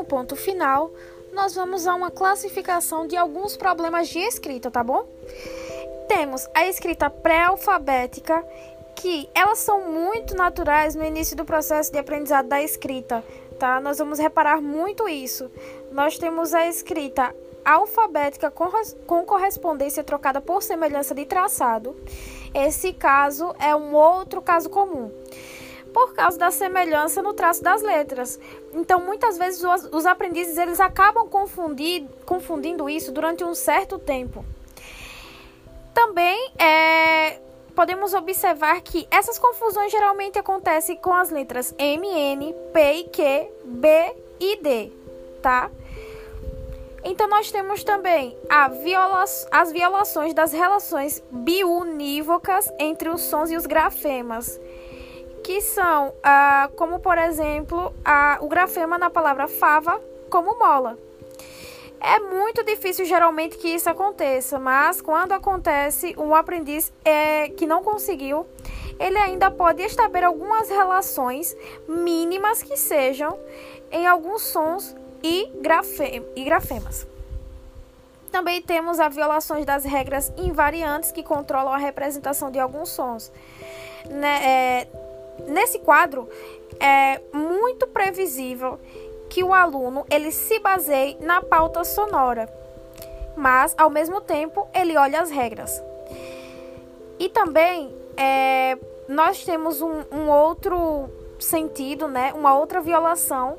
Como ponto final, nós vamos a uma classificação de alguns problemas de escrita, tá bom? Temos a escrita pré-alfabética, que elas são muito naturais no início do processo de aprendizado da escrita, tá? Nós vamos reparar muito isso. Nós temos a escrita alfabética com, com correspondência trocada por semelhança de traçado. Esse caso é um outro caso comum por causa da semelhança no traço das letras. Então, muitas vezes os, aprendizes eles acabam confundir, confundindo isso durante um certo tempo. Também é, podemos observar que essas confusões geralmente acontecem com as letras M, N, P e Q, B e D, tá? Então nós temos também viola as violações das relações biunívocas entre os sons e os grafemas, que são ah, como por exemplo a, o grafema na palavra fava como mola. É muito difícil geralmente que isso aconteça, mas quando acontece, um aprendiz é, que não conseguiu, ele ainda pode estabelecer algumas relações mínimas que sejam em alguns sons e, grafe e grafemas. Também temos as violações das regras invariantes que controlam a representação de alguns sons. Né, é, nesse quadro, é muito previsível que o aluno ele se baseie na pauta sonora, mas ao mesmo tempo ele olha as regras. E também é, nós temos um, um outro sentido, né, uma outra violação,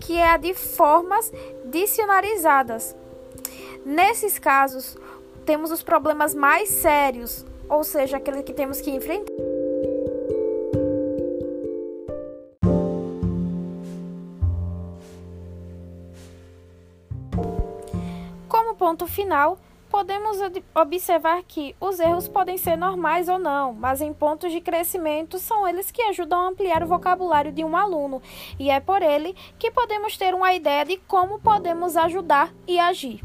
que é a de formas dicionarizadas. Nesses casos, temos os problemas mais sérios, ou seja, aqueles que temos que enfrentar. Ponto final, podemos observar que os erros podem ser normais ou não, mas em pontos de crescimento são eles que ajudam a ampliar o vocabulário de um aluno, e é por ele que podemos ter uma ideia de como podemos ajudar e agir.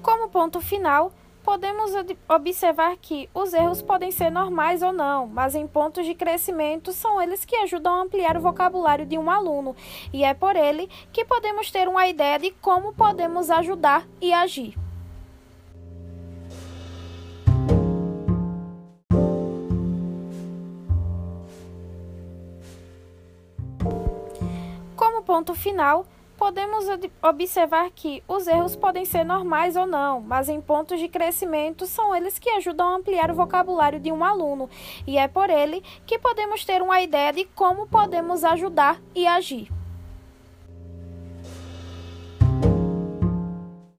Como ponto final, podemos observar que os erros podem ser normais ou não, mas em pontos de crescimento são eles que ajudam a ampliar o vocabulário de um aluno, e é por ele que podemos ter uma ideia de como podemos ajudar e agir. Como ponto final, podemos observar que os erros podem ser normais ou não, mas em pontos de crescimento são eles que ajudam a ampliar o vocabulário de um aluno, e é por ele que podemos ter uma ideia de como podemos ajudar e agir.